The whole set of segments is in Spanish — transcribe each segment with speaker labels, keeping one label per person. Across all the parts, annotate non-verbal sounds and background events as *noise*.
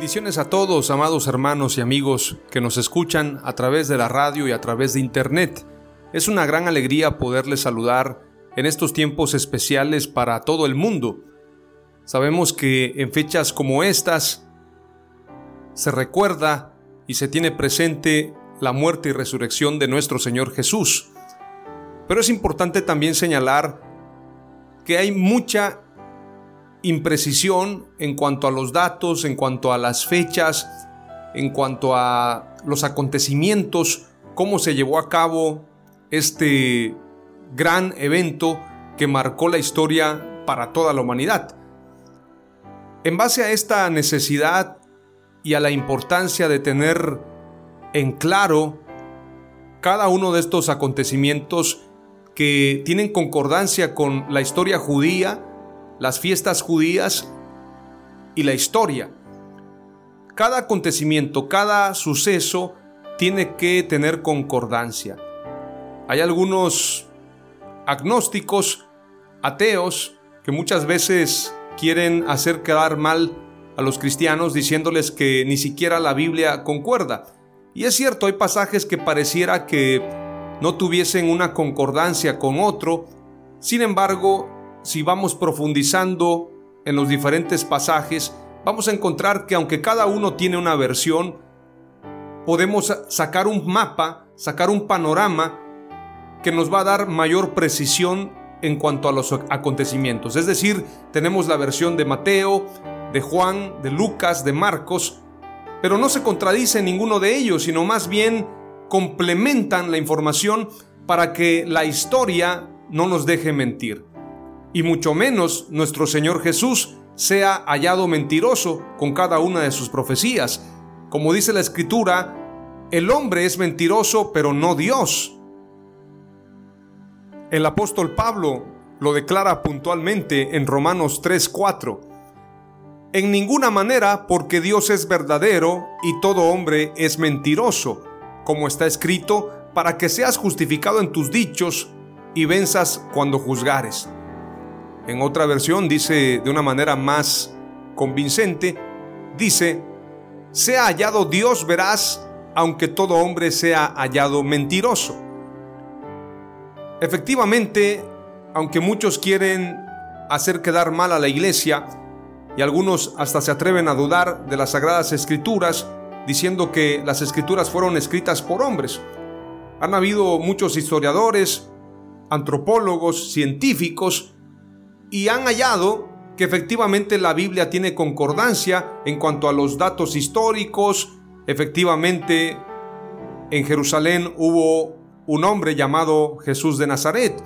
Speaker 1: Bendiciones a todos, amados hermanos y amigos que nos escuchan a través de la radio y a través de internet. Es una gran alegría poderles saludar en estos tiempos especiales para todo el mundo. Sabemos que en fechas como estas se recuerda y se tiene presente la muerte y resurrección de nuestro Señor Jesús. Pero es importante también señalar que hay mucha imprecisión en cuanto a los datos, en cuanto a las fechas, en cuanto a los acontecimientos, cómo se llevó a cabo este gran evento que marcó la historia para toda la humanidad. En base a esta necesidad y a la importancia de tener en claro cada uno de estos acontecimientos que tienen concordancia con la historia judía, las fiestas judías y la historia. Cada acontecimiento, cada suceso tiene que tener concordancia. Hay algunos agnósticos, ateos, que muchas veces quieren hacer quedar mal a los cristianos diciéndoles que ni siquiera la Biblia concuerda. Y es cierto, hay pasajes que pareciera que no tuviesen una concordancia con otro, sin embargo, si vamos profundizando en los diferentes pasajes, vamos a encontrar que aunque cada uno tiene una versión, podemos sacar un mapa, sacar un panorama que nos va a dar mayor precisión en cuanto a los acontecimientos. Es decir, tenemos la versión de Mateo, de Juan, de Lucas, de Marcos, pero no se contradice ninguno de ellos, sino más bien complementan la información para que la historia no nos deje mentir y mucho menos nuestro Señor Jesús sea hallado mentiroso con cada una de sus profecías. Como dice la Escritura, el hombre es mentiroso, pero no Dios. El apóstol Pablo lo declara puntualmente en Romanos 3:4. En ninguna manera, porque Dios es verdadero y todo hombre es mentiroso, como está escrito, para que seas justificado en tus dichos y venzas cuando juzgares. En otra versión dice de una manera más convincente, dice, sea hallado Dios verás, aunque todo hombre sea hallado mentiroso. Efectivamente, aunque muchos quieren hacer quedar mal a la iglesia, y algunos hasta se atreven a dudar de las sagradas escrituras, diciendo que las escrituras fueron escritas por hombres. Han habido muchos historiadores, antropólogos, científicos, y han hallado que efectivamente la Biblia tiene concordancia en cuanto a los datos históricos. Efectivamente, en Jerusalén hubo un hombre llamado Jesús de Nazaret.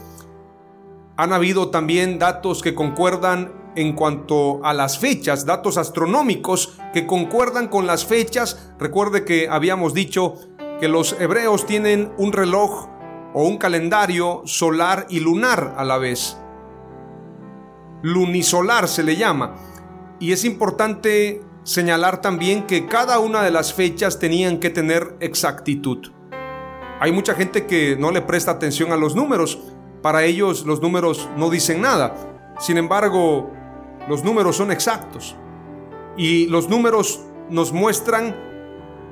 Speaker 1: Han habido también datos que concuerdan en cuanto a las fechas, datos astronómicos que concuerdan con las fechas. Recuerde que habíamos dicho que los hebreos tienen un reloj o un calendario solar y lunar a la vez lunisolar se le llama. Y es importante señalar también que cada una de las fechas tenían que tener exactitud. Hay mucha gente que no le presta atención a los números. Para ellos los números no dicen nada. Sin embargo, los números son exactos. Y los números nos muestran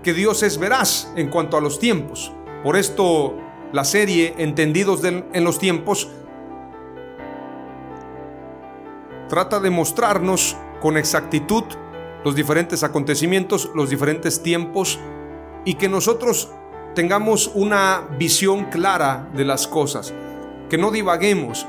Speaker 1: que Dios es veraz en cuanto a los tiempos. Por esto la serie Entendidos en los tiempos trata de mostrarnos con exactitud los diferentes acontecimientos, los diferentes tiempos y que nosotros tengamos una visión clara de las cosas, que no divaguemos.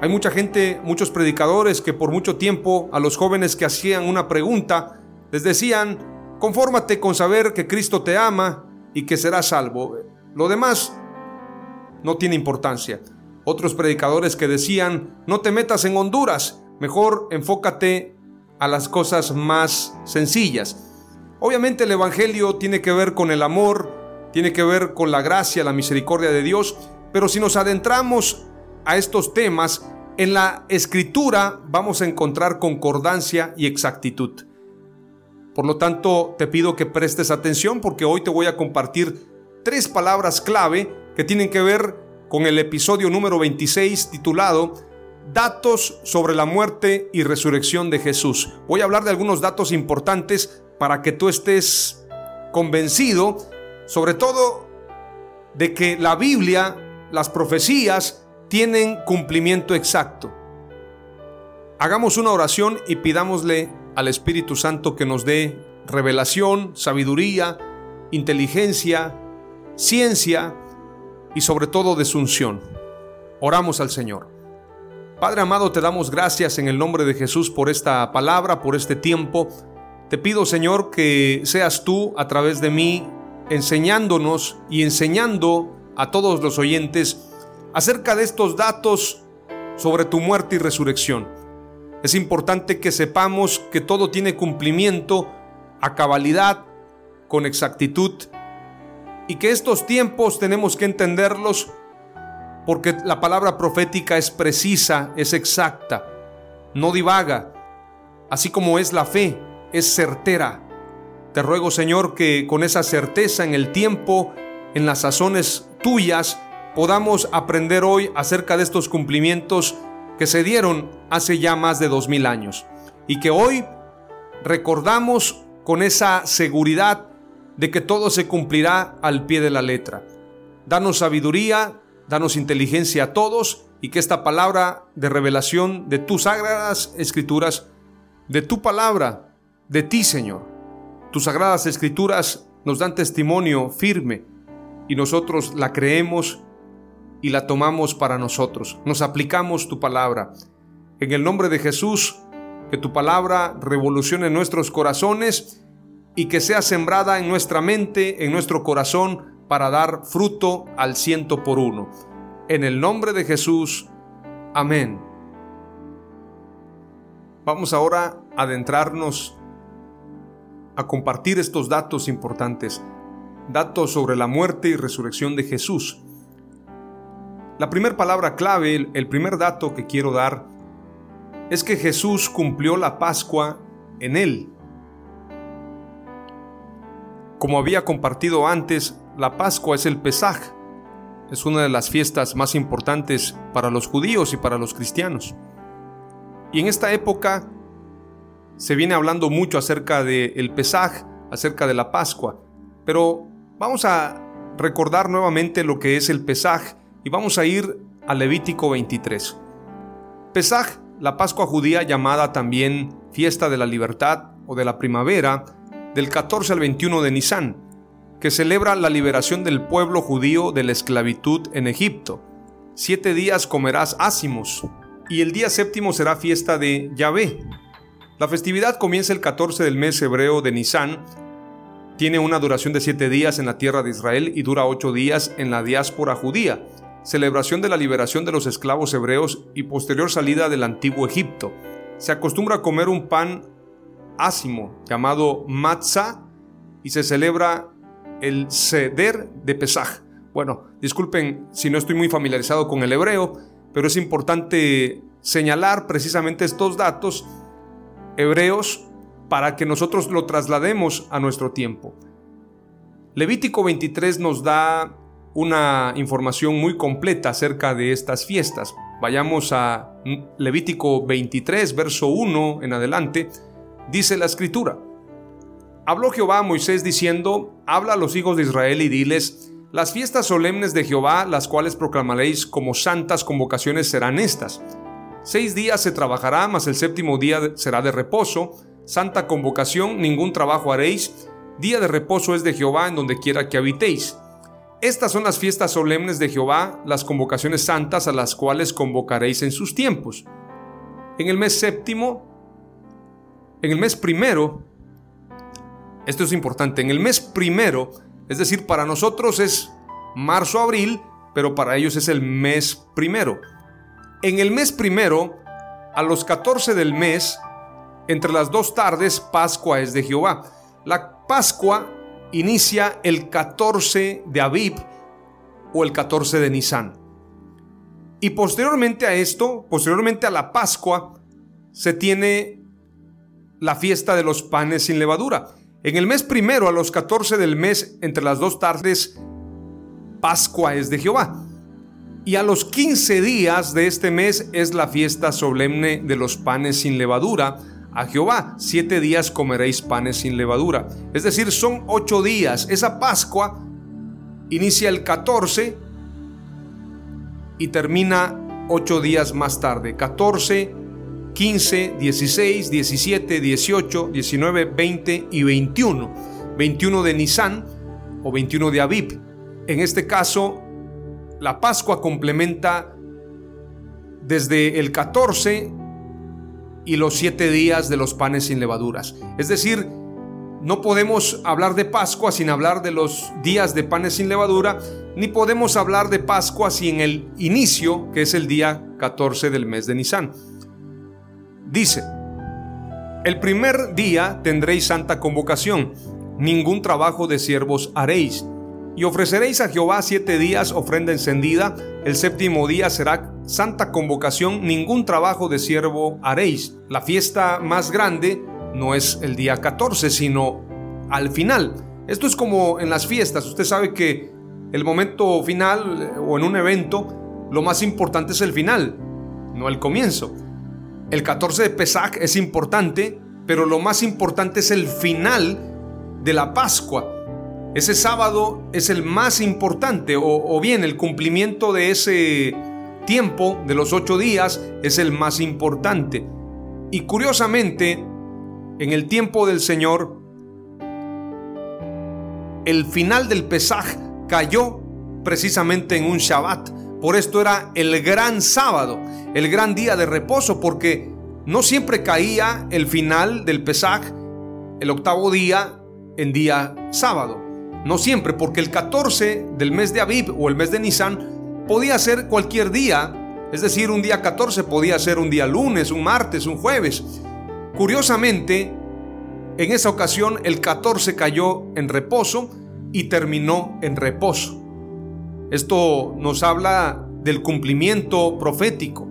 Speaker 1: Hay mucha gente, muchos predicadores que por mucho tiempo a los jóvenes que hacían una pregunta les decían, confórmate con saber que Cristo te ama y que serás salvo. Lo demás no tiene importancia. Otros predicadores que decían, no te metas en Honduras, mejor enfócate a las cosas más sencillas. Obviamente el Evangelio tiene que ver con el amor, tiene que ver con la gracia, la misericordia de Dios, pero si nos adentramos a estos temas, en la escritura vamos a encontrar concordancia y exactitud. Por lo tanto, te pido que prestes atención porque hoy te voy a compartir tres palabras clave que tienen que ver con el episodio número 26 titulado Datos sobre la muerte y resurrección de Jesús. Voy a hablar de algunos datos importantes para que tú estés convencido, sobre todo de que la Biblia, las profecías, tienen cumplimiento exacto. Hagamos una oración y pidámosle al Espíritu Santo que nos dé revelación, sabiduría, inteligencia, ciencia y sobre todo desunción. Oramos al Señor. Padre amado, te damos gracias en el nombre de Jesús por esta palabra, por este tiempo. Te pido, Señor, que seas tú a través de mí enseñándonos y enseñando a todos los oyentes acerca de estos datos sobre tu muerte y resurrección. Es importante que sepamos que todo tiene cumplimiento a cabalidad, con exactitud y que estos tiempos tenemos que entenderlos porque la palabra profética es precisa, es exacta, no divaga, así como es la fe, es certera. Te ruego Señor que con esa certeza en el tiempo, en las sazones tuyas, podamos aprender hoy acerca de estos cumplimientos que se dieron hace ya más de dos mil años y que hoy recordamos con esa seguridad de que todo se cumplirá al pie de la letra. Danos sabiduría, danos inteligencia a todos y que esta palabra de revelación de tus sagradas escrituras, de tu palabra, de ti Señor, tus sagradas escrituras nos dan testimonio firme y nosotros la creemos y la tomamos para nosotros. Nos aplicamos tu palabra. En el nombre de Jesús, que tu palabra revolucione nuestros corazones y que sea sembrada en nuestra mente, en nuestro corazón, para dar fruto al ciento por uno. En el nombre de Jesús, amén. Vamos ahora a adentrarnos a compartir estos datos importantes, datos sobre la muerte y resurrección de Jesús. La primera palabra clave, el primer dato que quiero dar, es que Jesús cumplió la Pascua en él. Como había compartido antes, la Pascua es el Pesaj. Es una de las fiestas más importantes para los judíos y para los cristianos. Y en esta época se viene hablando mucho acerca del el Pesaj, acerca de la Pascua. Pero vamos a recordar nuevamente lo que es el Pesaj y vamos a ir a Levítico 23. Pesaj, la Pascua judía llamada también Fiesta de la Libertad o de la Primavera, del 14 al 21 de Nisan, que celebra la liberación del pueblo judío de la esclavitud en Egipto. Siete días comerás ácimos, y el día séptimo será fiesta de Yahvé. La festividad comienza el 14 del mes hebreo de Nisan, tiene una duración de siete días en la tierra de Israel y dura ocho días en la diáspora judía, celebración de la liberación de los esclavos hebreos y posterior salida del antiguo Egipto. Se acostumbra a comer un pan ácimo llamado matzah y se celebra el Seder de Pesaj. Bueno, disculpen si no estoy muy familiarizado con el hebreo, pero es importante señalar precisamente estos datos hebreos para que nosotros lo traslademos a nuestro tiempo. Levítico 23 nos da una información muy completa acerca de estas fiestas. Vayamos a Levítico 23, verso 1 en adelante. Dice la escritura, Habló Jehová a Moisés diciendo, Habla a los hijos de Israel y diles, las fiestas solemnes de Jehová, las cuales proclamaréis como santas convocaciones, serán estas. Seis días se trabajará, mas el séptimo día será de reposo. Santa convocación, ningún trabajo haréis. Día de reposo es de Jehová en donde quiera que habitéis. Estas son las fiestas solemnes de Jehová, las convocaciones santas a las cuales convocaréis en sus tiempos. En el mes séptimo, en el mes primero, esto es importante, en el mes primero es decir, para nosotros es marzo-abril, pero para ellos es el mes primero. En el mes primero, a los 14 del mes, entre las dos tardes, Pascua es de Jehová. La Pascua inicia el 14 de Aviv o el 14 de Nisan. Y posteriormente a esto, posteriormente a la Pascua, se tiene la fiesta de los panes sin levadura. En el mes primero, a los 14 del mes, entre las dos tardes, Pascua es de Jehová. Y a los 15 días de este mes es la fiesta solemne de los panes sin levadura. A Jehová, siete días comeréis panes sin levadura. Es decir, son ocho días. Esa Pascua inicia el 14 y termina ocho días más tarde. 14, 15, 16, 17, 18, 19, 20 y 21. 21 de Nisan o 21 de Aviv. En este caso, la Pascua complementa desde el 14 y los 7 días de los panes sin levaduras. Es decir, no podemos hablar de Pascua sin hablar de los días de panes sin levadura, ni podemos hablar de Pascua sin el inicio, que es el día 14 del mes de Nisan. Dice, el primer día tendréis santa convocación, ningún trabajo de siervos haréis, y ofreceréis a Jehová siete días ofrenda encendida, el séptimo día será santa convocación, ningún trabajo de siervo haréis. La fiesta más grande no es el día 14, sino al final. Esto es como en las fiestas, usted sabe que el momento final eh, o en un evento, lo más importante es el final, no el comienzo. El 14 de Pesach es importante, pero lo más importante es el final de la Pascua. Ese sábado es el más importante, o, bien el cumplimiento de ese tiempo de los ocho días es el más importante. Y curiosamente, en el tiempo del Señor, el final del Pesaj cayó precisamente en un Shabbat. Por esto era el gran sábado, el gran día de reposo, porque no siempre caía el final del Pesaj, el octavo día, en día sábado. No siempre, porque el 14 del mes de Aviv o el mes de Nisan podía ser cualquier día. Es decir, un día 14 podía ser un día lunes, un martes, un jueves. Curiosamente, en esa ocasión el 14 cayó en reposo y terminó en reposo. Esto nos habla del cumplimiento profético.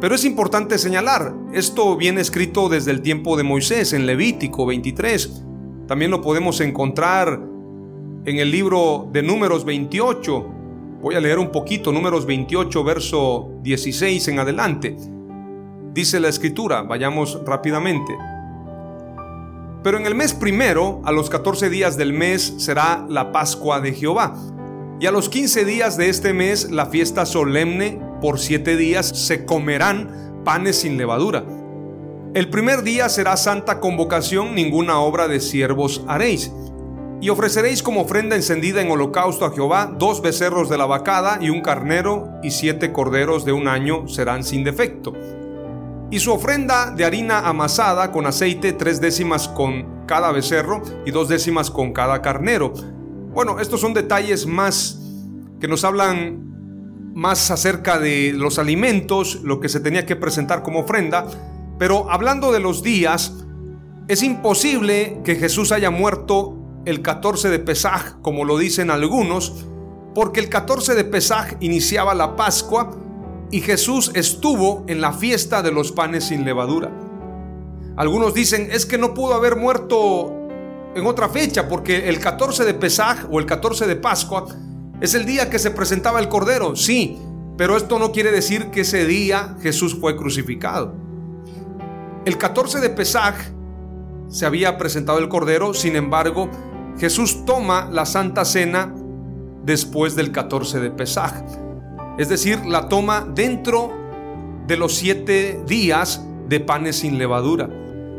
Speaker 1: Pero es importante señalar, esto viene escrito desde el tiempo de Moisés en Levítico 23. También lo podemos encontrar en el libro de Números 28. Voy a leer un poquito, Números 28, verso 16 en adelante. Dice la escritura, vayamos rápidamente. Pero en el mes primero, a los 14 días del mes, será la Pascua de Jehová y a los 15 días de este mes, la fiesta solemne, por siete días se comerán panes sin levadura. El primer día será santa convocación, ninguna obra de siervos haréis. Y ofreceréis como ofrenda encendida en holocausto a Jehová dos becerros de la vacada y un carnero y siete corderos de un año serán sin defecto. Y su ofrenda de harina amasada con aceite, tres décimas con cada becerro y dos décimas con cada carnero bueno, estos son detalles más que nos hablan más acerca de los alimentos, lo que se tenía que presentar como ofrenda, pero hablando de los días, es imposible que Jesús haya muerto el 14 de Pesaj, como lo dicen algunos, porque el 14 de Pesaj iniciaba la Pascua y Jesús estuvo en la fiesta de los panes sin levadura. Algunos dicen, es que no pudo haber muerto en otra fecha, porque el 14 de Pesaj o el 14 de Pascua es el día que se presentaba el Cordero, sí, pero esto no quiere decir que ese día Jesús fue crucificado. El 14 de Pesaj se había presentado el Cordero, sin embargo, Jesús toma la Santa Cena después del 14 de Pesaj. Es decir, la toma dentro de los siete días de panes sin levadura.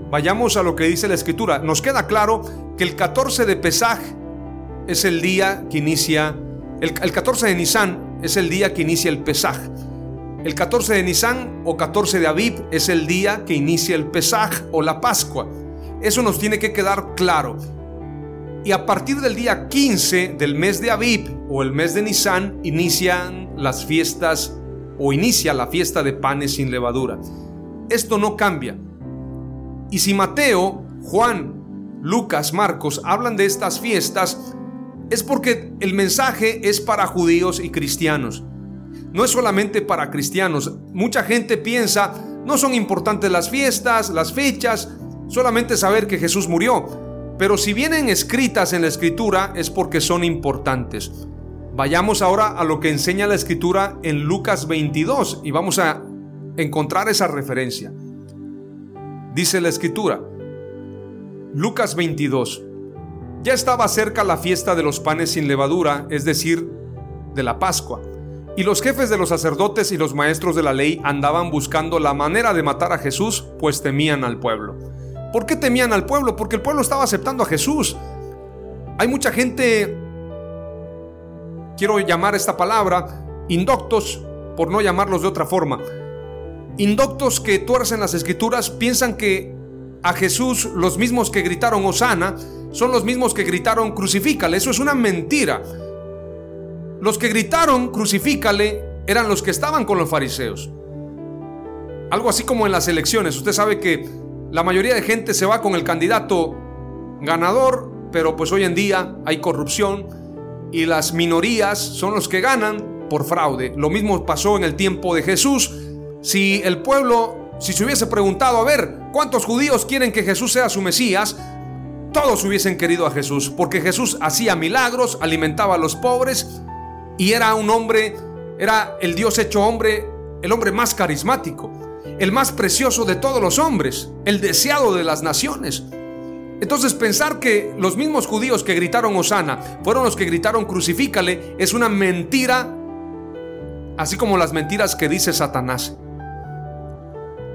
Speaker 1: Vayamos a lo que dice la Escritura. Nos queda claro que el 14 de Pesaj es el día que inicia, el, 14 de Nisan es el día que inicia el Pesaj. El 14 de Nisan o 14 de Aviv es el día que inicia el Pesaj o la Pascua. Eso nos tiene que quedar claro. Y a partir del día 15 del mes de Aviv o el mes de Nisan inician las fiestas o inicia la fiesta de panes sin levadura. Esto no cambia. Y si Mateo, Juan, Lucas, Marcos hablan de estas fiestas, es porque el mensaje es para judíos y cristianos. No es solamente para cristianos. Mucha gente piensa, no son importantes las fiestas, las fechas, solamente saber que Jesús murió. Pero si vienen escritas en la escritura es porque son importantes. Vayamos ahora a lo que enseña la escritura en Lucas 22 y vamos a encontrar esa referencia. Dice la escritura, Lucas 22, ya estaba cerca la fiesta de los panes sin levadura, es decir, de la Pascua, y los jefes de los sacerdotes y los maestros de la ley andaban buscando la manera de matar a Jesús, pues temían al pueblo. ¿Por qué temían al pueblo? Porque el pueblo estaba aceptando a Jesús. Hay mucha gente, quiero llamar esta palabra, indoctos, por no llamarlos de otra forma. Indoctos que tuercen las escrituras piensan que a Jesús los mismos que gritaron Osana son los mismos que gritaron crucifícale. Eso es una mentira. Los que gritaron crucifícale eran los que estaban con los fariseos. Algo así como en las elecciones. Usted sabe que la mayoría de gente se va con el candidato ganador, pero pues hoy en día hay corrupción y las minorías son los que ganan por fraude. Lo mismo pasó en el tiempo de Jesús. Si el pueblo, si se hubiese preguntado, a ver, ¿cuántos judíos quieren que Jesús sea su Mesías? Todos hubiesen querido a Jesús, porque Jesús hacía milagros, alimentaba a los pobres y era un hombre, era el Dios hecho hombre, el hombre más carismático el más precioso de todos los hombres, el deseado de las naciones. Entonces pensar que los mismos judíos que gritaron Osana fueron los que gritaron crucifícale es una mentira, así como las mentiras que dice Satanás.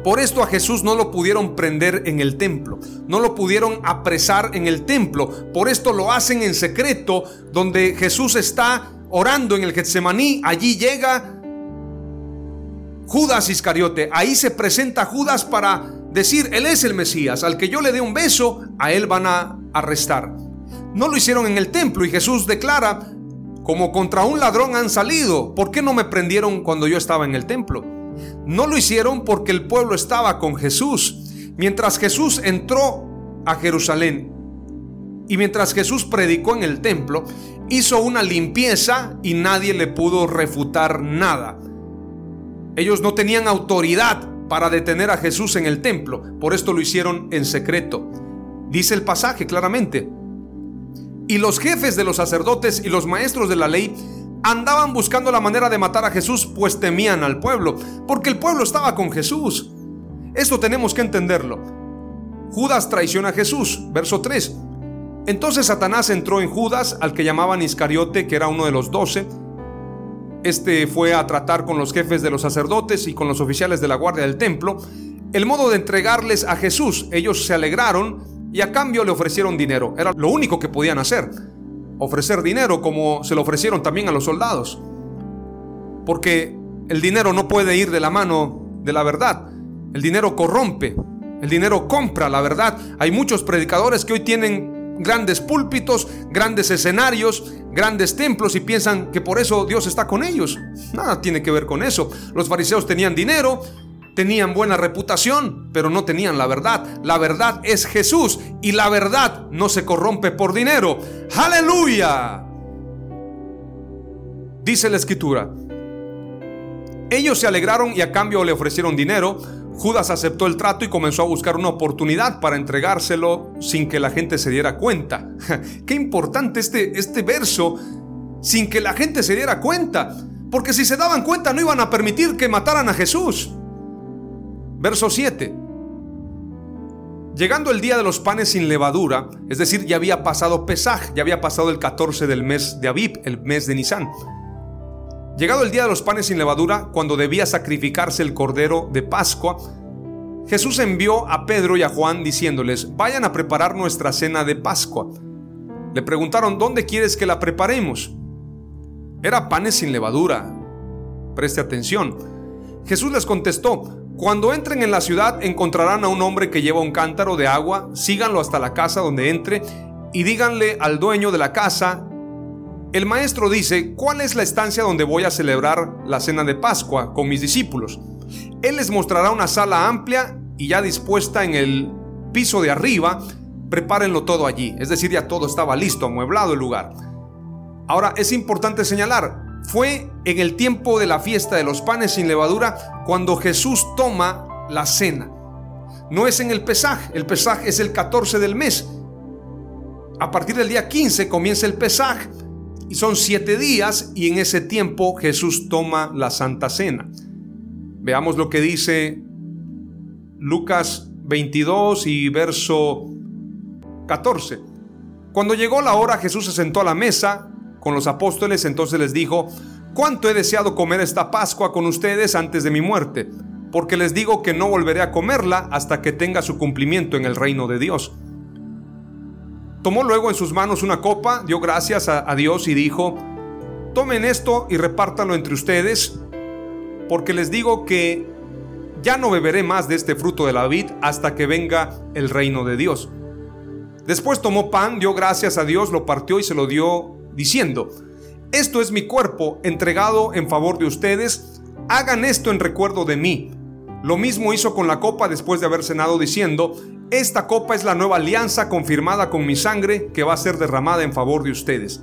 Speaker 1: Por esto a Jesús no lo pudieron prender en el templo, no lo pudieron apresar en el templo. Por esto lo hacen en secreto, donde Jesús está orando en el Getsemaní. Allí llega Judas Iscariote. Ahí se presenta Judas para decir, Él es el Mesías, al que yo le dé un beso, a Él van a arrestar. No lo hicieron en el templo y Jesús declara, como contra un ladrón han salido, ¿por qué no me prendieron cuando yo estaba en el templo? No lo hicieron porque el pueblo estaba con Jesús. Mientras Jesús entró a Jerusalén y mientras Jesús predicó en el templo, hizo una limpieza y nadie le pudo refutar nada. Ellos no tenían autoridad para detener a Jesús en el templo, por esto lo hicieron en secreto. Dice el pasaje claramente. Y los jefes de los sacerdotes y los maestros de la ley andaban buscando la manera de matar a Jesús, pues temían al pueblo, porque el pueblo estaba con Jesús. Esto tenemos que entenderlo. Judas traiciona a Jesús, verso 3. Entonces Satanás entró en Judas, al que llamaban Iscariote, que era uno de los doce, este fue a tratar con los jefes de los sacerdotes y con los oficiales de la guardia del templo el modo de entregarles a Jesús. Ellos se alegraron y a cambio le ofrecieron dinero. Era lo único que podían hacer. Ofrecer dinero como se lo ofrecieron también a los soldados. Porque el dinero no puede ir de la mano de la verdad. El dinero corrompe. El dinero compra la verdad. Hay muchos predicadores que hoy tienen grandes púlpitos, grandes escenarios, grandes templos y piensan que por eso Dios está con ellos. Nada tiene que ver con eso. Los fariseos tenían dinero, tenían buena reputación, pero no tenían la verdad. La verdad es Jesús y la verdad no se corrompe por dinero. Aleluya. Dice la escritura. Ellos se alegraron y a cambio le ofrecieron dinero Judas aceptó el trato y comenzó a buscar una oportunidad para entregárselo sin que la gente se diera cuenta. *laughs* Qué importante este, este verso, sin que la gente se diera cuenta, porque si se daban cuenta no iban a permitir que mataran a Jesús. Verso 7. Llegando el día de los panes sin levadura, es decir, ya había pasado Pesaj, ya había pasado el 14 del mes de Abib, el mes de Nisan. Llegado el día de los panes sin levadura, cuando debía sacrificarse el cordero de Pascua, Jesús envió a Pedro y a Juan diciéndoles, vayan a preparar nuestra cena de Pascua. Le preguntaron, ¿dónde quieres que la preparemos? Era panes sin levadura. Preste atención. Jesús les contestó, cuando entren en la ciudad encontrarán a un hombre que lleva un cántaro de agua, síganlo hasta la casa donde entre y díganle al dueño de la casa, el maestro dice, ¿cuál es la estancia donde voy a celebrar la cena de Pascua con mis discípulos? Él les mostrará una sala amplia y ya dispuesta en el piso de arriba, prepárenlo todo allí, es decir, ya todo estaba listo, amueblado el lugar. Ahora es importante señalar, fue en el tiempo de la fiesta de los panes sin levadura cuando Jesús toma la cena. No es en el Pesaj, el Pesaj es el 14 del mes. A partir del día 15 comienza el Pesaj y son siete días y en ese tiempo Jesús toma la Santa Cena. Veamos lo que dice Lucas 22 y verso 14. Cuando llegó la hora Jesús se sentó a la mesa con los apóstoles, entonces les dijo, ¿cuánto he deseado comer esta Pascua con ustedes antes de mi muerte? Porque les digo que no volveré a comerla hasta que tenga su cumplimiento en el reino de Dios. Tomó luego en sus manos una copa, dio gracias a, a Dios y dijo, tomen esto y repártanlo entre ustedes, porque les digo que ya no beberé más de este fruto de la vid hasta que venga el reino de Dios. Después tomó pan, dio gracias a Dios, lo partió y se lo dio diciendo, esto es mi cuerpo entregado en favor de ustedes, hagan esto en recuerdo de mí. Lo mismo hizo con la copa después de haber cenado diciendo, esta copa es la nueva alianza confirmada con mi sangre que va a ser derramada en favor de ustedes.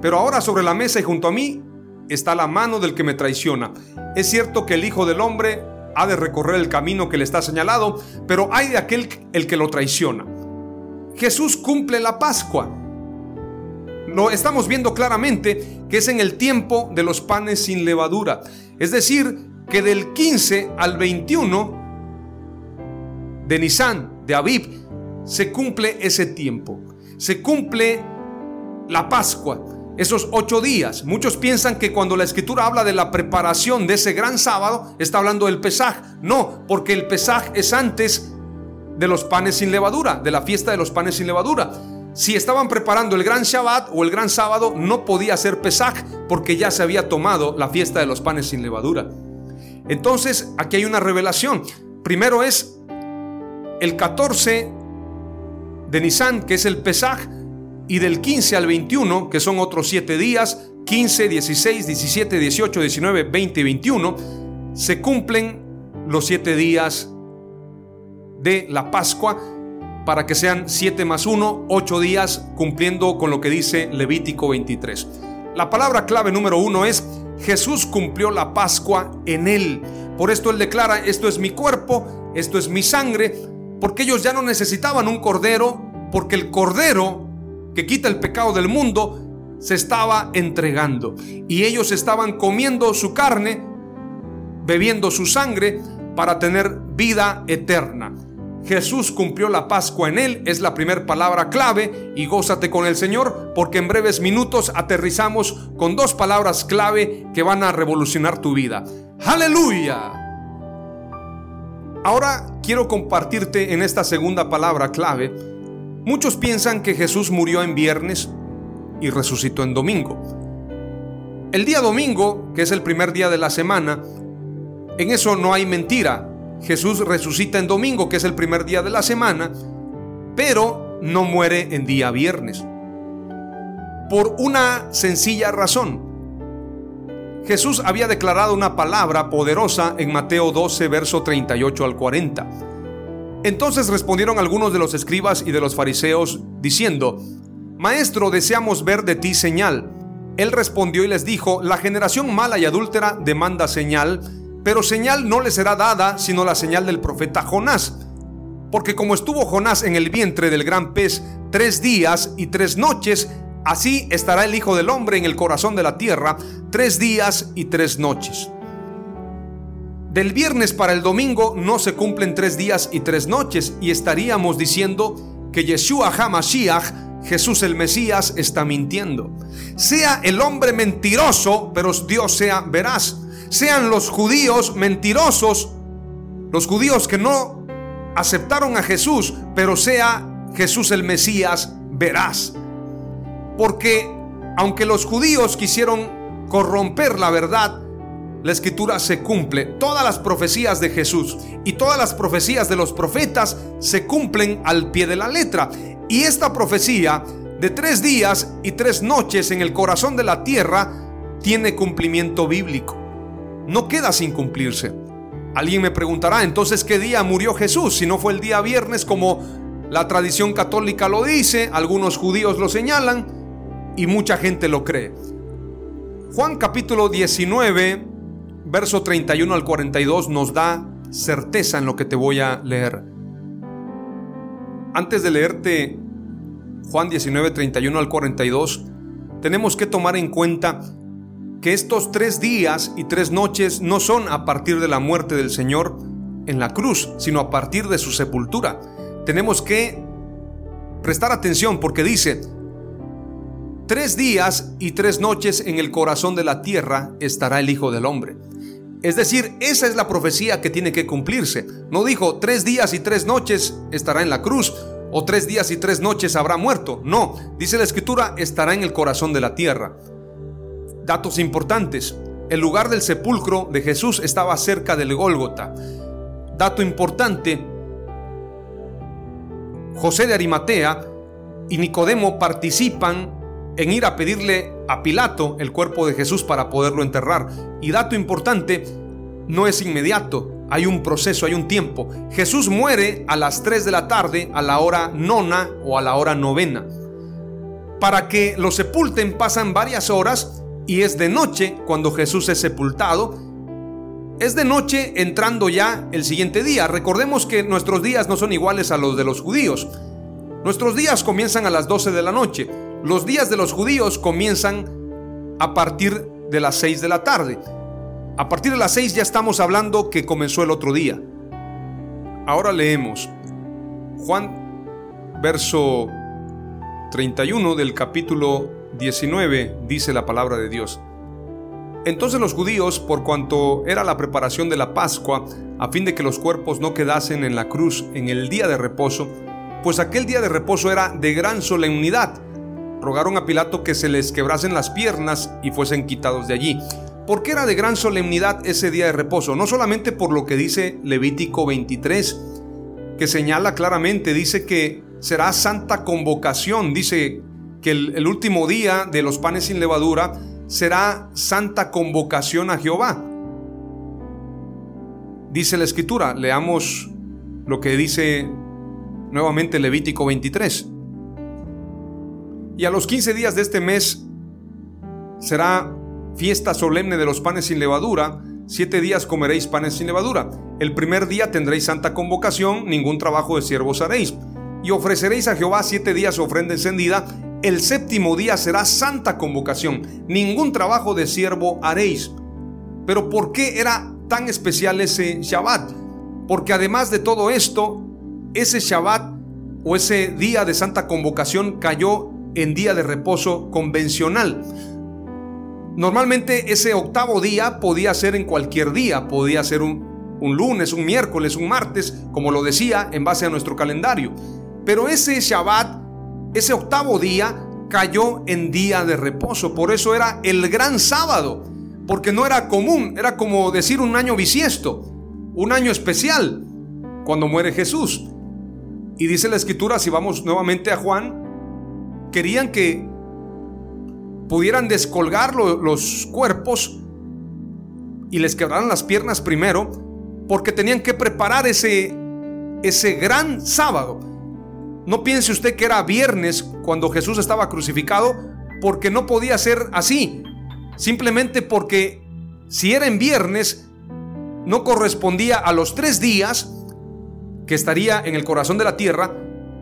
Speaker 1: Pero ahora sobre la mesa y junto a mí está la mano del que me traiciona. Es cierto que el Hijo del Hombre ha de recorrer el camino que le está señalado, pero hay de aquel el que lo traiciona. Jesús cumple la Pascua lo estamos viendo claramente que es en el tiempo de los panes sin levadura. Es decir, que del 15 al 21 de Nisan, de Abib, se cumple ese tiempo. Se cumple la Pascua, esos ocho días. Muchos piensan que cuando la escritura habla de la preparación de ese gran sábado, está hablando del Pesaj. No, porque el Pesaj es antes de los panes sin levadura, de la fiesta de los panes sin levadura. Si estaban preparando el gran Shabbat o el gran sábado, no podía ser Pesaj porque ya se había tomado la fiesta de los panes sin levadura. Entonces, aquí hay una revelación. Primero es el 14 de Nisan, que es el Pesaj, y del 15 al 21, que son otros 7 días, 15, 16, 17, 18, 19, 20 y 21, se cumplen los 7 días de la Pascua para que sean 7 más 1, 8 días cumpliendo con lo que dice Levítico 23. La palabra clave número 1 es Jesús cumplió la Pascua en él. Por esto él declara, esto es mi cuerpo, esto es mi sangre, porque ellos ya no necesitaban un cordero, porque el cordero que quita el pecado del mundo se estaba entregando. Y ellos estaban comiendo su carne, bebiendo su sangre para tener vida eterna. Jesús cumplió la Pascua en él, es la primera palabra clave y gózate con el Señor porque en breves minutos aterrizamos con dos palabras clave que van a revolucionar tu vida. Aleluya. Ahora quiero compartirte en esta segunda palabra clave. Muchos piensan que Jesús murió en viernes y resucitó en domingo. El día domingo, que es el primer día de la semana, en eso no hay mentira. Jesús resucita en domingo, que es el primer día de la semana, pero no muere en día viernes. Por una sencilla razón. Jesús había declarado una palabra poderosa en Mateo 12, verso 38 al 40. Entonces respondieron algunos de los escribas y de los fariseos, diciendo, Maestro, deseamos ver de ti señal. Él respondió y les dijo, La generación mala y adúltera demanda señal, pero señal no le será dada sino la señal del profeta Jonás. Porque como estuvo Jonás en el vientre del gran pez tres días y tres noches, así estará el Hijo del Hombre en el corazón de la tierra tres días y tres noches. del viernes para el domingo no se cumplen tres días y tres noches y estaríamos diciendo que Yeshua HaMashiach, Jesús el Mesías, está mintiendo. Sea el hombre mentiroso, pero Dios sea veraz. Sean los judíos mentirosos, los judíos que no aceptaron a Jesús, pero sea Jesús el Mesías veraz. Porque aunque los judíos quisieron corromper la verdad, la escritura se cumple. Todas las profecías de Jesús y todas las profecías de los profetas se cumplen al pie de la letra. Y esta profecía de tres días y tres noches en el corazón de la tierra tiene cumplimiento bíblico. No queda sin cumplirse. Alguien me preguntará, entonces, ¿qué día murió Jesús? Si no fue el día viernes como la tradición católica lo dice, algunos judíos lo señalan y mucha gente lo cree. Juan capítulo 19 verso 31 al 42 nos da certeza en lo que te voy a leer. Antes de leerte Juan 19, 31 al 42, tenemos que tomar en cuenta que estos tres días y tres noches no son a partir de la muerte del Señor en la cruz, sino a partir de su sepultura. Tenemos que prestar atención porque dice, tres días y tres noches en el corazón de la tierra estará el Hijo del Hombre. Es decir, esa es la profecía que tiene que cumplirse. No dijo tres días y tres noches estará en la cruz o tres días y tres noches habrá muerto. No, dice la escritura, estará en el corazón de la tierra. Datos importantes. El lugar del sepulcro de Jesús estaba cerca del Gólgota. Dato importante. José de Arimatea y Nicodemo participan en ir a pedirle a Pilato el cuerpo de Jesús para poderlo enterrar. Y dato importante, no es inmediato, hay un proceso, hay un tiempo. Jesús muere a las 3 de la tarde, a la hora nona o a la hora novena. Para que lo sepulten pasan varias horas y es de noche cuando Jesús es sepultado. Es de noche entrando ya el siguiente día. Recordemos que nuestros días no son iguales a los de los judíos. Nuestros días comienzan a las 12 de la noche. Los días de los judíos comienzan a partir de las 6 de la tarde. A partir de las 6 ya estamos hablando que comenzó el otro día. Ahora leemos Juan verso 31 del capítulo 19 dice la palabra de Dios. Entonces los judíos, por cuanto era la preparación de la Pascua, a fin de que los cuerpos no quedasen en la cruz en el día de reposo, pues aquel día de reposo era de gran solemnidad, rogaron a Pilato que se les quebrasen las piernas y fuesen quitados de allí. ¿Por qué era de gran solemnidad ese día de reposo? No solamente por lo que dice Levítico 23, que señala claramente, dice que será santa convocación, dice que el, último día de los panes sin levadura será santa convocación a Jehová. Dice la escritura, leamos lo que dice nuevamente Levítico 23. Y a los 15 días de este mes será fiesta solemne de los panes sin levadura. Siete días comeréis panes sin levadura. El primer día tendréis santa convocación, ningún trabajo de siervos haréis. Y ofreceréis a Jehová siete días ofrenda encendida. El séptimo día será santa convocación, ningún trabajo de siervo haréis. Pero ¿por qué era tan especial ese Shabbat? Porque además de todo esto, ese Shabbat o ese día de santa convocación cayó en día de reposo convencional. Normalmente ese octavo día podía ser en cualquier día, podía ser un, un, lunes, un miércoles, un martes, como lo decía en base a nuestro calendario. Pero ese Shabbat, ese octavo día, cayó en día de reposo. Por eso era el gran sábado, porque no era común, era como decir un año bisiesto, un año especial, cuando muere Jesús. Y dice la escritura, si vamos nuevamente a Juan, querían que pudieran descolgar los cuerpos y les quebraran las piernas primero, porque tenían que preparar ese, ese gran sábado. No piense usted que era viernes cuando Jesús estaba crucificado, porque no podía ser así. Simplemente porque si era en viernes, no correspondía a los tres días que estaría en el corazón de la tierra,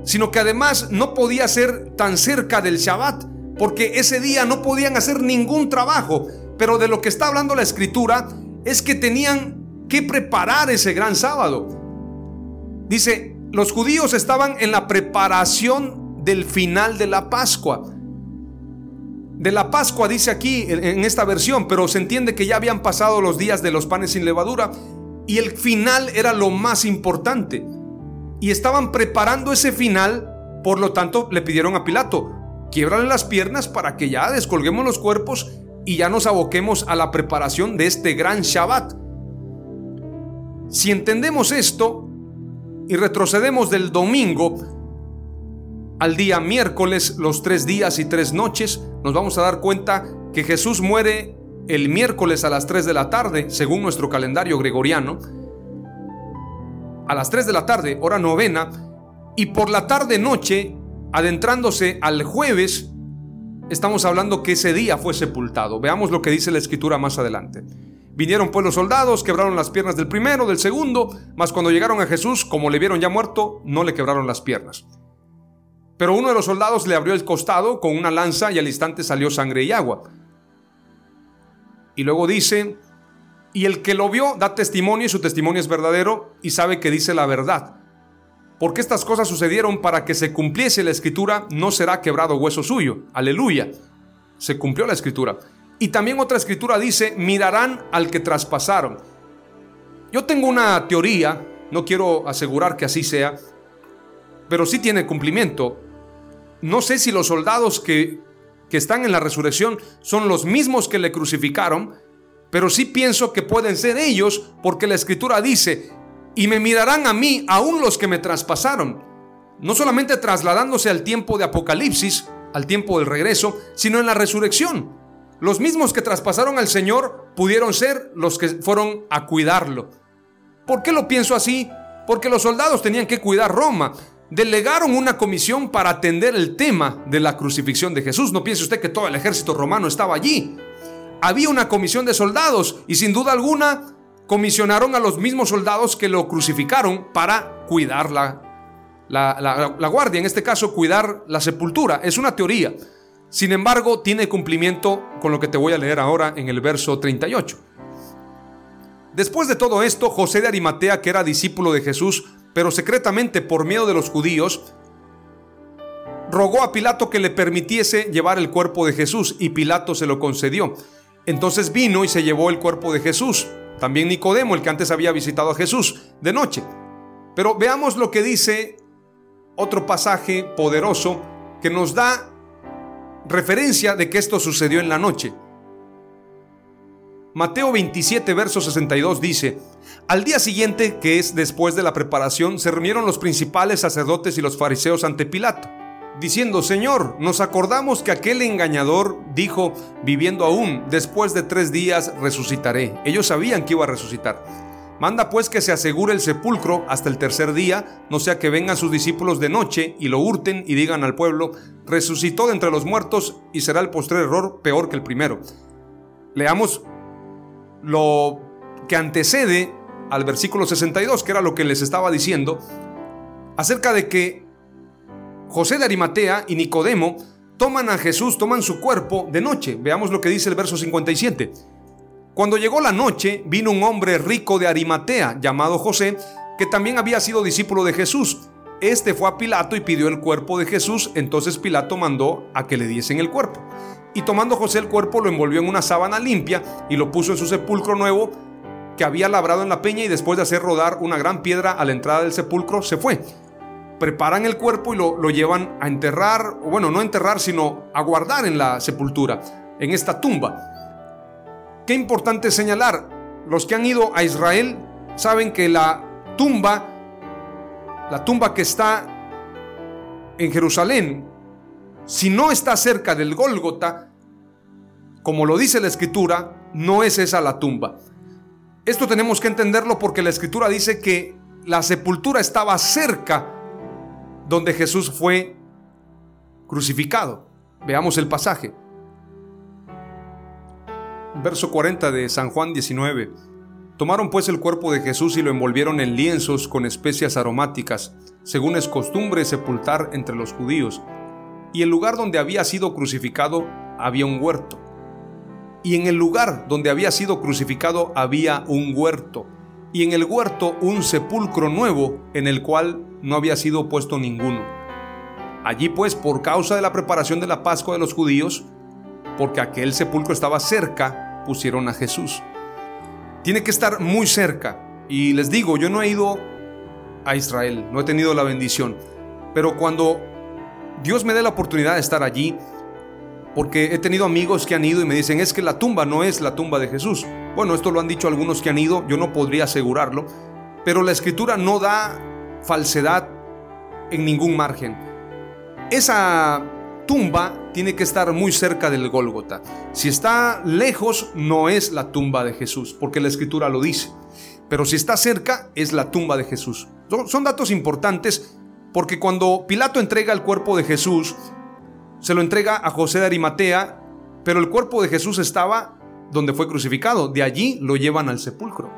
Speaker 1: sino que además no podía ser tan cerca del Shabbat, porque ese día no podían hacer ningún trabajo. Pero de lo que está hablando la escritura es que tenían que preparar ese gran sábado. Dice, los judíos estaban en la preparación del final de la Pascua. De la Pascua dice aquí en esta versión, pero se entiende que ya habían pasado los días de los panes sin levadura y el final era lo más importante. Y estaban preparando ese final, por lo tanto le pidieron a Pilato, quiebrale las piernas para que ya descolguemos los cuerpos y ya nos aboquemos a la preparación de este gran Shabbat. Si entendemos esto y retrocedemos del domingo al día miércoles, los tres días y tres noches, nos vamos a dar cuenta que Jesús muere el miércoles a las 3 de la tarde, según nuestro calendario gregoriano, a las 3 de la tarde, hora novena, y por la tarde noche, adentrándose al jueves, estamos hablando que ese día fue sepultado. Veamos lo que dice la escritura más adelante. Vinieron pues los soldados, quebraron las piernas del primero, del segundo, mas cuando llegaron a Jesús, como le vieron ya muerto, no le quebraron las piernas. Pero uno de los soldados le abrió el costado con una lanza y al instante salió sangre y agua. Y luego dice, y el que lo vio da testimonio y su testimonio es verdadero y sabe que dice la verdad. Porque estas cosas sucedieron para que se cumpliese la escritura, no será quebrado hueso suyo. Aleluya. Se cumplió la escritura. Y también otra escritura dice, mirarán al que traspasaron. Yo tengo una teoría, no quiero asegurar que así sea, pero sí tiene cumplimiento. No sé si los soldados que que están en la resurrección son los mismos que le crucificaron, pero sí pienso que pueden ser ellos porque la escritura dice, y me mirarán a mí aún los que me traspasaron, no solamente trasladándose al tiempo de Apocalipsis, al tiempo del regreso, sino en la resurrección. Los mismos que traspasaron al Señor pudieron ser los que fueron a cuidarlo. ¿Por qué lo pienso así? Porque los soldados tenían que cuidar Roma delegaron una comisión para atender el tema de la crucifixión de Jesús. No piense usted que todo el ejército romano estaba allí. Había una comisión de soldados y sin duda alguna comisionaron a los mismos soldados que lo crucificaron para cuidar la, la, guardia, en este caso cuidar la sepultura. Es una teoría. Sin embargo, tiene cumplimiento con lo que te voy a leer ahora en el verso 38. Después de todo esto, José de Arimatea, que era discípulo de Jesús, pero secretamente por miedo de los judíos, rogó a Pilato que le permitiese llevar el cuerpo de Jesús y Pilato se lo concedió. Entonces vino y se llevó el cuerpo de Jesús. También Nicodemo, el que antes había visitado a Jesús, de noche. Pero veamos lo que dice otro pasaje poderoso que nos da referencia de que esto sucedió en la noche. Mateo 27, verso 62 dice, Al día siguiente, que es después de la preparación, se reunieron los principales sacerdotes y los fariseos ante Pilato, diciendo, Señor, nos acordamos que aquel engañador dijo, viviendo aún, después de tres días resucitaré. Ellos sabían que iba a resucitar. Manda pues que se asegure el sepulcro hasta el tercer día, no sea que vengan sus discípulos de noche y lo hurten y digan al pueblo, resucitó de entre los muertos y será el postrer error peor que el primero. Leamos lo que antecede al versículo 62, que era lo que les estaba diciendo, acerca de que José de Arimatea y Nicodemo toman a Jesús, toman su cuerpo de noche. Veamos lo que dice el verso 57. Cuando llegó la noche, vino un hombre rico de Arimatea, llamado José, que también había sido discípulo de Jesús. Este fue a Pilato y pidió el cuerpo de Jesús, entonces Pilato mandó a que le diesen el cuerpo. Y tomando José el cuerpo lo envolvió en una sábana limpia y lo puso en su sepulcro nuevo que había labrado en la peña y después de hacer rodar una gran piedra a la entrada del sepulcro se fue. Preparan el cuerpo y lo, lo llevan a enterrar, o bueno, no enterrar, sino a guardar en la sepultura, en esta tumba. Qué importante señalar, los que han ido a Israel saben que la tumba, la tumba que está en Jerusalén, si no está cerca del Gólgota, como lo dice la escritura, no es esa la tumba. Esto tenemos que entenderlo porque la escritura dice que la sepultura estaba cerca donde Jesús fue crucificado. Veamos el pasaje. Verso 40 de San Juan 19. Tomaron pues el cuerpo de Jesús y lo envolvieron en lienzos con especias aromáticas, según es costumbre sepultar entre los judíos y el lugar donde había sido crucificado había un huerto. Y en el lugar donde había sido crucificado había un huerto. y en el huerto un sepulcro nuevo en el cual no había sido puesto ninguno. Allí pues, por causa de la preparación de la Pascua de los judíos, porque aquel sepulcro estaba cerca, pusieron a Jesús. Tiene que estar muy cerca. Y les digo, yo no he ido a Israel, no he tenido la bendición. Pero cuando Dios me dé la oportunidad de estar allí, porque he tenido amigos que han ido y me dicen, es que la tumba no es la tumba de Jesús. Bueno, esto lo han dicho algunos que han ido, yo no podría asegurarlo, pero la escritura no da falsedad en ningún margen. Esa tumba tiene que estar muy cerca del Gólgota. Si está lejos, no es la tumba de Jesús, porque la escritura lo dice. Pero si está cerca, es la tumba de Jesús. Son, datos importantes porque cuando Pilato entrega el cuerpo de Jesús, se lo entrega a José de Arimatea, pero el cuerpo de Jesús estaba donde fue crucificado. De allí lo llevan al sepulcro.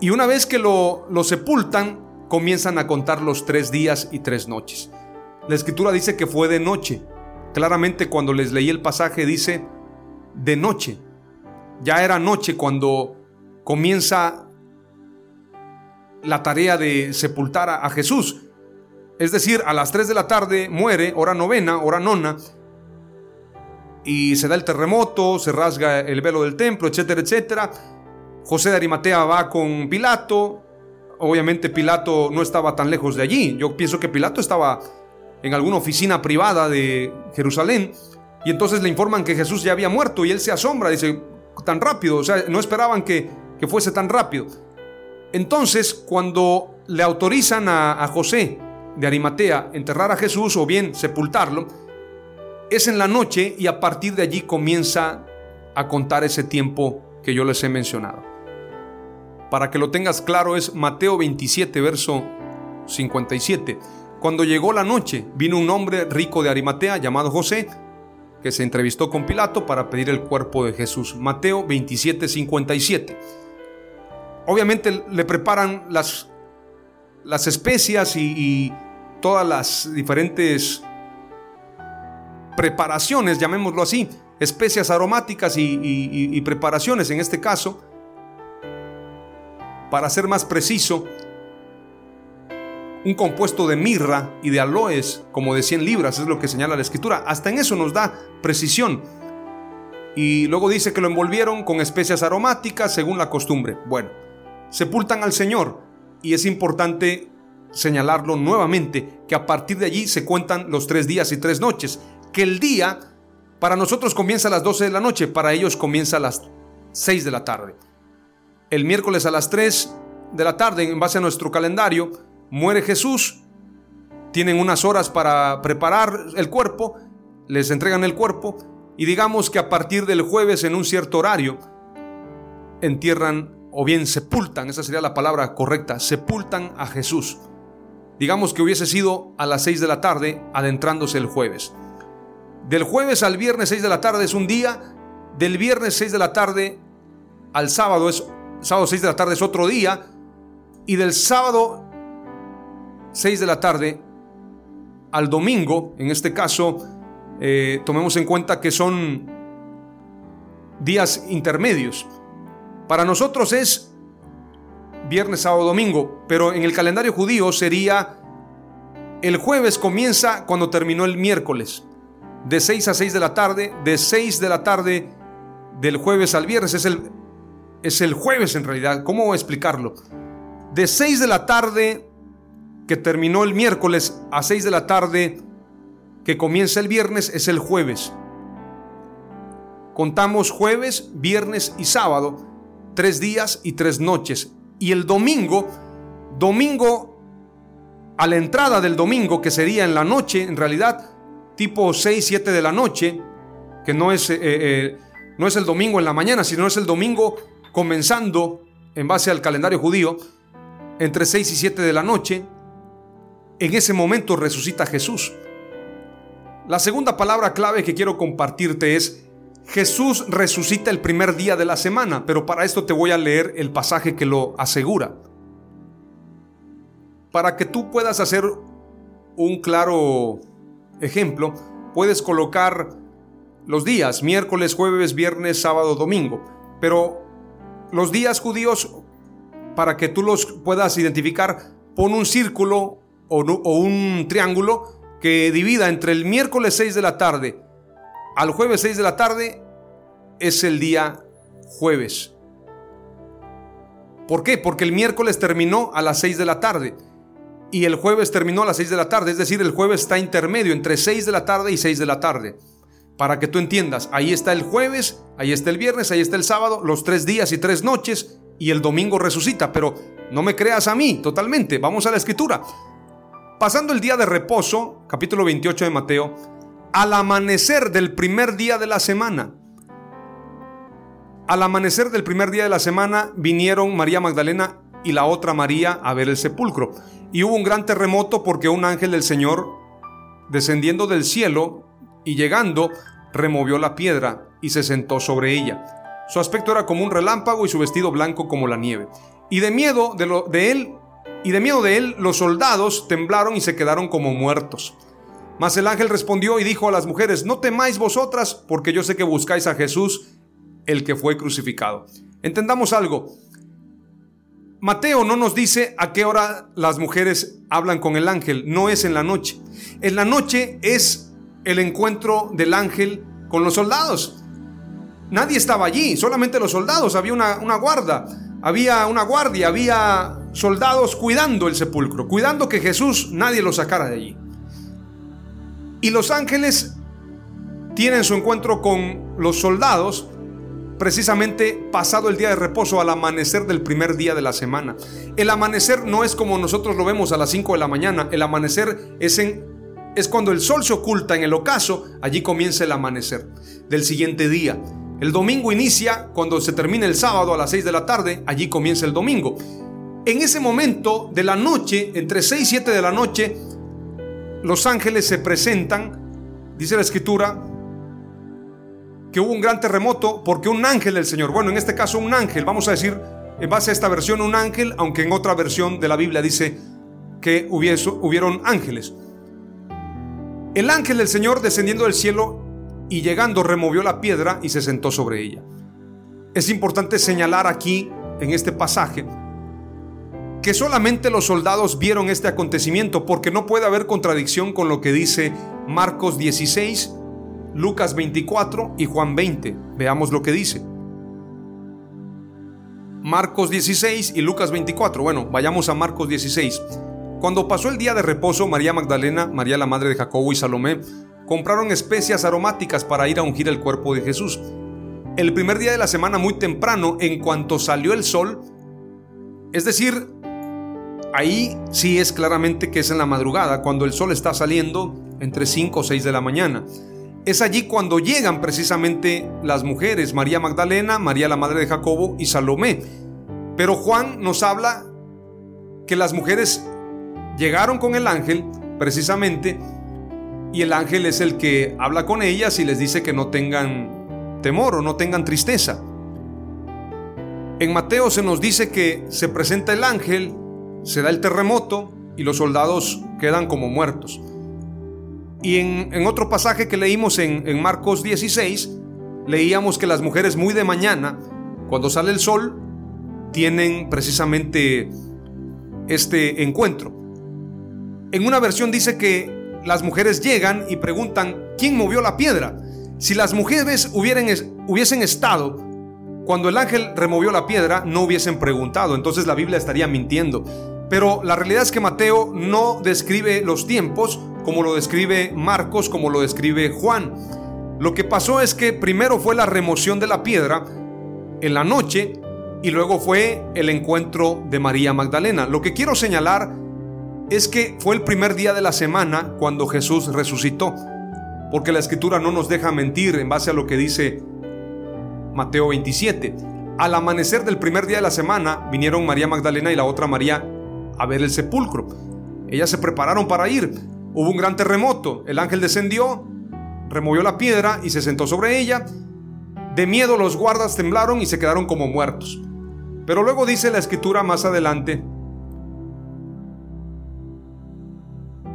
Speaker 1: Y una vez que lo, lo sepultan, comienzan a contar los tres días y tres noches. La escritura dice que fue de noche. Claramente cuando les leí el pasaje dice de noche. Ya era noche cuando comienza la tarea de sepultar a, Jesús. Es decir, a las 3 de la tarde muere, hora novena, hora nona, y se da el terremoto, se rasga el velo del templo, etcétera, etcétera. José de Arimatea va con Pilato. Obviamente Pilato no estaba tan lejos de allí. Yo pienso que Pilato estaba en alguna oficina privada de Jerusalén. Y entonces le informan que Jesús ya había muerto y él se asombra, dice, tan rápido, o sea, no esperaban que, que fuese tan rápido. Entonces, cuando le autorizan a, a José de Arimatea enterrar a Jesús o bien sepultarlo, es en la noche y a partir de allí comienza a contar ese tiempo que yo les he mencionado. Para que lo tengas claro es Mateo 27, verso 57. Cuando llegó la noche, vino un hombre rico de Arimatea llamado José, que se entrevistó con Pilato para pedir el cuerpo de Jesús. Mateo 27, 57. Obviamente le preparan las, las especias y todas las diferentes preparaciones, llamémoslo así, especias aromáticas y, preparaciones en este caso, para ser más preciso, un compuesto de mirra y de aloes como de 100 libras, es lo que señala la escritura. Hasta en eso nos da precisión. Y luego dice que lo envolvieron con especias aromáticas según la costumbre. Bueno, sepultan al Señor y es importante señalarlo nuevamente que a partir de allí se cuentan los tres días y tres noches que el día para nosotros comienza a las 12 de la noche, para ellos comienza a las 6 de la tarde. El miércoles a las 3 de la tarde, en base a nuestro calendario, muere Jesús. Tienen unas horas para preparar el cuerpo, les entregan el cuerpo y digamos que a partir del jueves en un cierto horario entierran o bien sepultan, esa sería la palabra correcta, sepultan a Jesús. Digamos que hubiese sido a las 6 de la tarde adentrándose el jueves. Del jueves al viernes 6 de la tarde es un día, del viernes 6 de la tarde al sábado es sábado 6 de la tarde es otro día y del sábado 6 de la tarde al domingo, en este caso, eh, tomemos en cuenta que son días intermedios. Para nosotros es viernes, sábado, domingo, pero en el calendario judío sería el jueves comienza cuando terminó el miércoles de 6 a 6 de la tarde, de 6 de la tarde del jueves al viernes, es el, es el jueves en realidad, ¿cómo explicarlo? De 6 de la tarde que terminó el miércoles a 6 de la tarde que comienza el viernes es el jueves. Contamos jueves, viernes y sábado, tres días y tres noches. Y el domingo, domingo, a la entrada del domingo, que sería en la noche, en realidad, tipo 6, 7 de la noche, que no es, eh, eh, no es el domingo en la mañana, sino es el domingo comenzando en base al calendario judío, entre 6 y 7 de la noche, en ese momento resucita Jesús. La segunda palabra clave que quiero compartirte es Jesús resucita el primer día de la semana, pero para esto te voy a leer el pasaje que lo asegura. Para que tú puedas hacer un claro ejemplo, puedes colocar los días, miércoles, jueves, viernes, sábado, domingo. Pero los días judíos para que tú los puedas identificar, pon un círculo o, un triángulo que divida entre el miércoles 6 de la tarde al jueves 6 de la tarde es el día jueves. ¿Por qué? Porque el miércoles terminó a las 6 de la tarde y el jueves terminó a las 6 de la tarde, es decir, el jueves está intermedio entre 6 de la tarde y 6 de la tarde. Para que tú entiendas, ahí está el jueves, ahí está el viernes, ahí está el sábado, los tres días y tres noches y el domingo resucita, pero no me creas a mí totalmente, vamos a la escritura. Pasando el día de reposo, capítulo 28 de Mateo, al amanecer del primer día de la semana, al amanecer del primer día de la semana vinieron María Magdalena y la otra María a ver el sepulcro. Y hubo un gran terremoto porque un ángel del Señor, descendiendo del cielo y llegando, removió la piedra y se sentó sobre ella. Su aspecto era como un relámpago y su vestido blanco como la nieve. Y de miedo de, lo, de él, y de miedo de él, los soldados temblaron y se quedaron como muertos. Mas el ángel respondió y dijo a las mujeres, no temáis vosotras, porque yo sé que buscáis a Jesús, el que fue crucificado. Entendamos algo. Mateo no nos dice a qué hora las mujeres hablan con el ángel, no es en la noche. En la noche es el encuentro del ángel con los soldados. Nadie estaba allí, solamente los soldados, había una, guarda, había una guardia, había soldados cuidando el sepulcro, cuidando que Jesús nadie lo sacara de allí. Y los ángeles tienen su encuentro con los soldados precisamente pasado el día de reposo al amanecer del primer día de la semana. El amanecer no es como nosotros lo vemos a las 5 de la mañana, el amanecer es en es cuando el sol se oculta en el ocaso, allí comienza el amanecer del siguiente día. El domingo inicia cuando se termina el sábado a las 6 de la tarde, allí comienza el domingo. En ese momento de la noche, entre 6 y 7 de la noche, los ángeles se presentan, dice la escritura, que hubo un gran terremoto porque un ángel del Señor, bueno, en este caso un ángel, vamos a decir, en base a esta versión un ángel, aunque en otra versión de la Biblia dice que hubieron ángeles. El ángel del Señor descendiendo del cielo y llegando removió la piedra y se sentó sobre ella. Es importante señalar aquí, en este pasaje, que solamente los soldados vieron este acontecimiento porque no puede haber contradicción con lo que dice Marcos 16, Lucas 24 y Juan 20. Veamos lo que dice. Marcos 16 y Lucas 24. Bueno, vayamos a Marcos 16. Cuando pasó el día de reposo, María Magdalena, María la madre de Jacobo y Salomé compraron especias aromáticas para ir a ungir el cuerpo de Jesús. El primer día de la semana, muy temprano, en cuanto salió el sol, es decir, ahí sí es claramente que es en la madrugada, cuando el sol está saliendo entre 5 o 6 de la mañana. Es allí cuando llegan precisamente las mujeres, María Magdalena, María la madre de Jacobo y Salomé. Pero Juan nos habla que las mujeres llegaron con el ángel precisamente y el ángel es el que habla con ellas y les dice que no tengan temor o no tengan tristeza. En Mateo se nos dice que se presenta el ángel, se da el terremoto y los soldados quedan como muertos. Y en, otro pasaje que leímos en, Marcos 16, leíamos que las mujeres muy de mañana, cuando sale el sol, tienen precisamente este encuentro. En una versión dice que las mujeres llegan y preguntan, ¿quién movió la piedra? Si las mujeres hubiesen estado cuando el ángel removió la piedra, no hubiesen preguntado, entonces la Biblia estaría mintiendo. Pero la realidad es que Mateo no describe los tiempos como lo describe Marcos, como lo describe Juan. Lo que pasó es que primero fue la remoción de la piedra en la noche y luego fue el encuentro de María Magdalena. Lo que quiero señalar es que fue el primer día de la semana cuando Jesús resucitó, porque la escritura no nos deja mentir en base a lo que dice Mateo 27. Al amanecer del primer día de la semana vinieron María Magdalena y la otra María a ver el sepulcro. Ellas se prepararon para ir. Hubo un gran terremoto, el ángel descendió, removió la piedra y se sentó sobre ella. De miedo los guardas temblaron y se quedaron como muertos. Pero luego dice la escritura más adelante,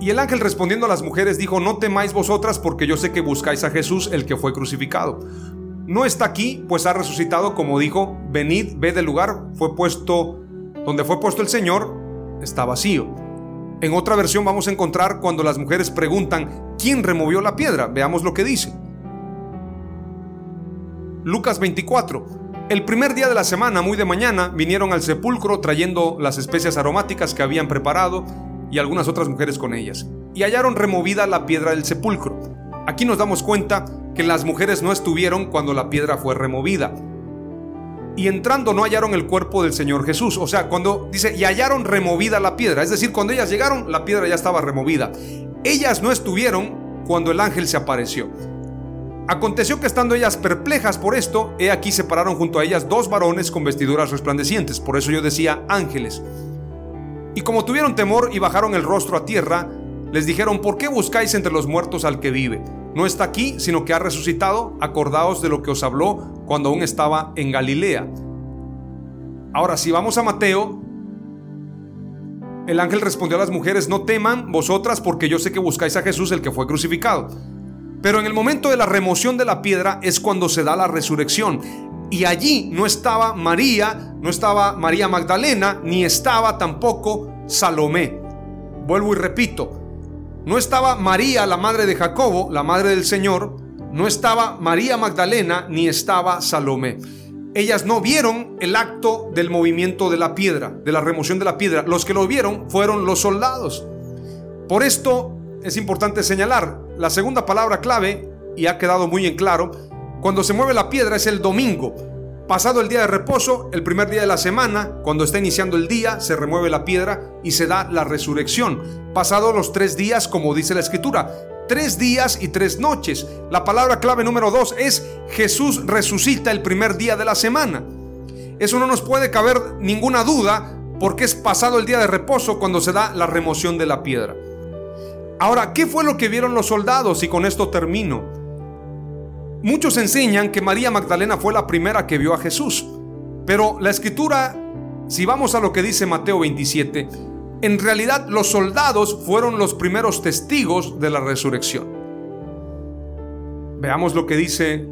Speaker 1: Y el ángel respondiendo a las mujeres dijo, no temáis vosotras porque yo sé que buscáis a Jesús, el que fue crucificado. No está aquí, pues ha resucitado, como dijo, venid, ve del lugar, fue puesto donde fue puesto el Señor está vacío. En otra versión vamos a encontrar cuando las mujeres preguntan, ¿quién removió la piedra? Veamos lo que dice. Lucas 24. El primer día de la semana, muy de mañana, vinieron al sepulcro trayendo las especias aromáticas que habían preparado y algunas otras mujeres con ellas, y hallaron removida la piedra del sepulcro. Aquí nos damos cuenta que las mujeres no estuvieron cuando la piedra fue removida. Y entrando no hallaron el cuerpo del Señor Jesús. O sea, cuando dice, y hallaron removida la piedra. Es decir, cuando ellas llegaron, la piedra ya estaba removida. Ellas no estuvieron cuando el ángel se apareció. Aconteció que estando ellas perplejas por esto, he aquí se pararon junto a ellas dos varones con vestiduras resplandecientes. Por eso yo decía ángeles. Y como tuvieron temor y bajaron el rostro a tierra, les dijeron, ¿por qué buscáis entre los muertos al que vive? No está aquí, sino que ha resucitado. Acordaos de lo que os habló cuando aún estaba en Galilea. Ahora, si vamos a Mateo, el ángel respondió a las mujeres, no teman vosotras porque yo sé que buscáis a Jesús el que fue crucificado. Pero en el momento de la remoción de la piedra es cuando se da la resurrección. Y allí no estaba María, no estaba María Magdalena, ni estaba tampoco Salomé. Vuelvo y repito, no estaba María, la madre de Jacobo, la madre del Señor, no estaba María Magdalena, ni estaba Salomé. Ellas no vieron el acto del movimiento de la piedra, de la remoción de la piedra. Los que lo vieron fueron los soldados. Por esto es importante señalar, la segunda palabra clave, y ha quedado muy en claro, cuando se mueve la piedra es el domingo. Pasado el día de reposo, el primer día de la semana, cuando está iniciando el día, se remueve la piedra y se da la resurrección. Pasado los tres días, como dice la escritura, tres días y tres noches. La palabra clave número dos es Jesús resucita el primer día de la semana. Eso no nos puede caber ninguna duda porque es pasado el día de reposo cuando se da la remoción de la piedra. Ahora, ¿qué fue lo que vieron los soldados? Y con esto termino. Muchos enseñan que María Magdalena fue la primera que vio a Jesús, pero la escritura, si vamos a lo que dice Mateo 27, en realidad los soldados fueron los primeros testigos de la resurrección. Veamos lo que dice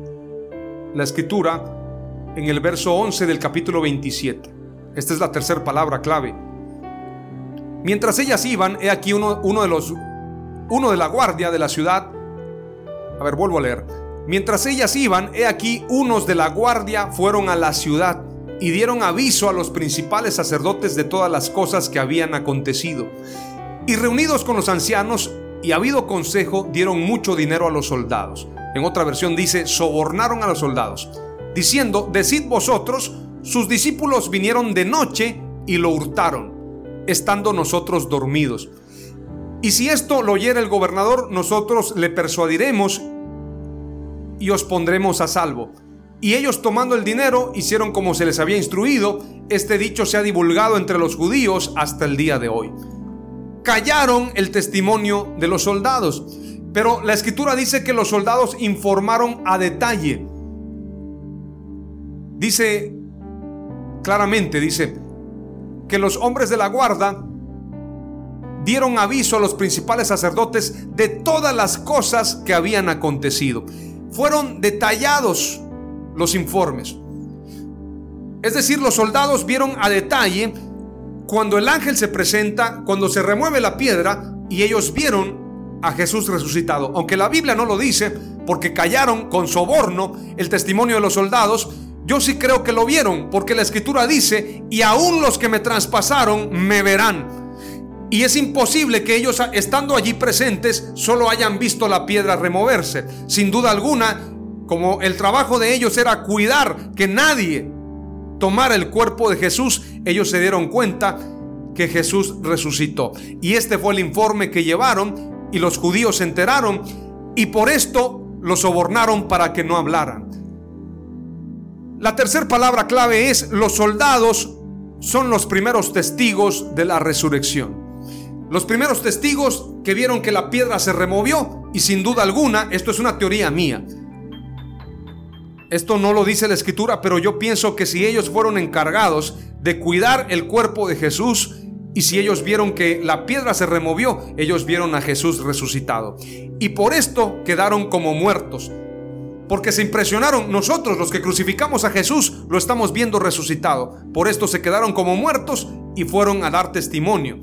Speaker 1: la escritura en el verso 11 del capítulo 27. Esta es la tercera palabra clave. Mientras ellas iban, he aquí uno, uno de los uno de la guardia de la ciudad. A ver, vuelvo a leer. Mientras ellas iban, he aquí unos de la guardia fueron a la ciudad y dieron aviso a los principales sacerdotes de todas las cosas que habían acontecido. Y reunidos con los ancianos y habido consejo, dieron mucho dinero a los soldados. En otra versión dice, sobornaron a los soldados, diciendo, decid vosotros, sus discípulos vinieron de noche y lo hurtaron, estando nosotros dormidos. Y si esto lo oyera el gobernador, nosotros le persuadiremos y os pondremos a salvo. Y ellos tomando el dinero hicieron como se les había instruido. Este dicho se ha divulgado entre los judíos hasta el día de hoy. Callaron el testimonio de los soldados, pero la escritura dice que los soldados informaron a detalle. Dice claramente, dice, que los hombres de la guarda dieron aviso a los principales sacerdotes de todas las cosas que habían acontecido fueron detallados los informes. Es decir, los soldados vieron a detalle cuando el ángel se presenta, cuando se remueve la piedra y ellos vieron a Jesús resucitado. Aunque la Biblia no lo dice, porque callaron con soborno el testimonio de los soldados, yo sí creo que lo vieron, porque la escritura dice, y aún los que me traspasaron me verán. Y es imposible que ellos, estando allí presentes, solo hayan visto la piedra removerse. Sin duda alguna, como el trabajo de ellos era cuidar que nadie tomara el cuerpo de Jesús, ellos se dieron cuenta que Jesús resucitó. Y este fue el informe que llevaron y los judíos se enteraron y por esto los sobornaron para que no hablaran. La tercera palabra clave es los soldados son los primeros testigos de la resurrección. Los primeros testigos que vieron que la piedra se removió, y sin duda alguna, esto es una teoría mía. Esto no lo dice la escritura, pero yo pienso que si ellos fueron encargados de cuidar el cuerpo de Jesús, y si ellos vieron que la piedra se removió, ellos vieron a Jesús resucitado. Y por esto quedaron como muertos. Porque se impresionaron, nosotros los que crucificamos a Jesús lo estamos viendo resucitado. Por esto se quedaron como muertos y fueron a dar testimonio.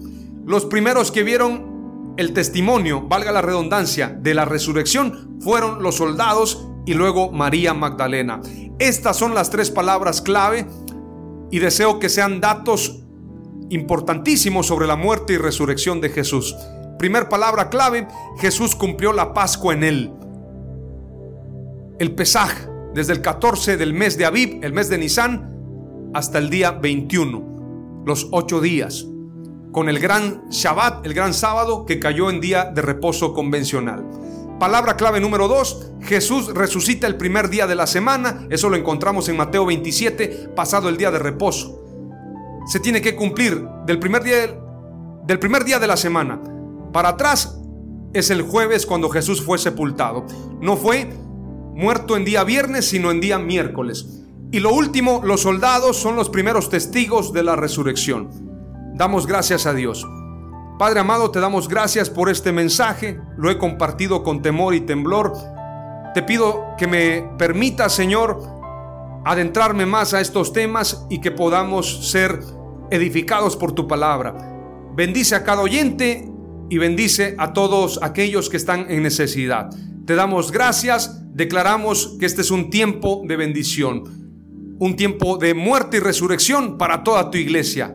Speaker 1: Los primeros que vieron el testimonio, valga la redundancia, de la resurrección fueron los soldados y luego María Magdalena. Estas son las tres palabras clave y deseo que sean datos importantísimos sobre la muerte y resurrección de Jesús. Primer palabra clave, Jesús cumplió la Pascua en él. El Pesaj, desde el 14 del mes de Aviv, el mes de Nisan, hasta el día 21, los ocho días, con el gran Shabbat, el gran sábado que cayó en día de reposo convencional. Palabra clave número 2, Jesús resucita el primer día de la semana, eso lo encontramos en Mateo 27, pasado el día de reposo. Se tiene que cumplir del primer día del primer día de la semana. Para atrás es el jueves cuando Jesús fue sepultado. No fue muerto en día viernes, sino en día miércoles. Y lo último, los soldados son los primeros testigos de la resurrección. Damos gracias a Dios. Padre amado, te damos gracias por este mensaje. Lo he compartido con temor y temblor. Te pido que me permita, Señor, adentrarme más a estos temas y que podamos ser edificados por tu palabra. Bendice a cada oyente y bendice a todos aquellos que están en necesidad. Te damos gracias, declaramos que este es un tiempo de bendición un tiempo de muerte y resurrección para toda tu iglesia.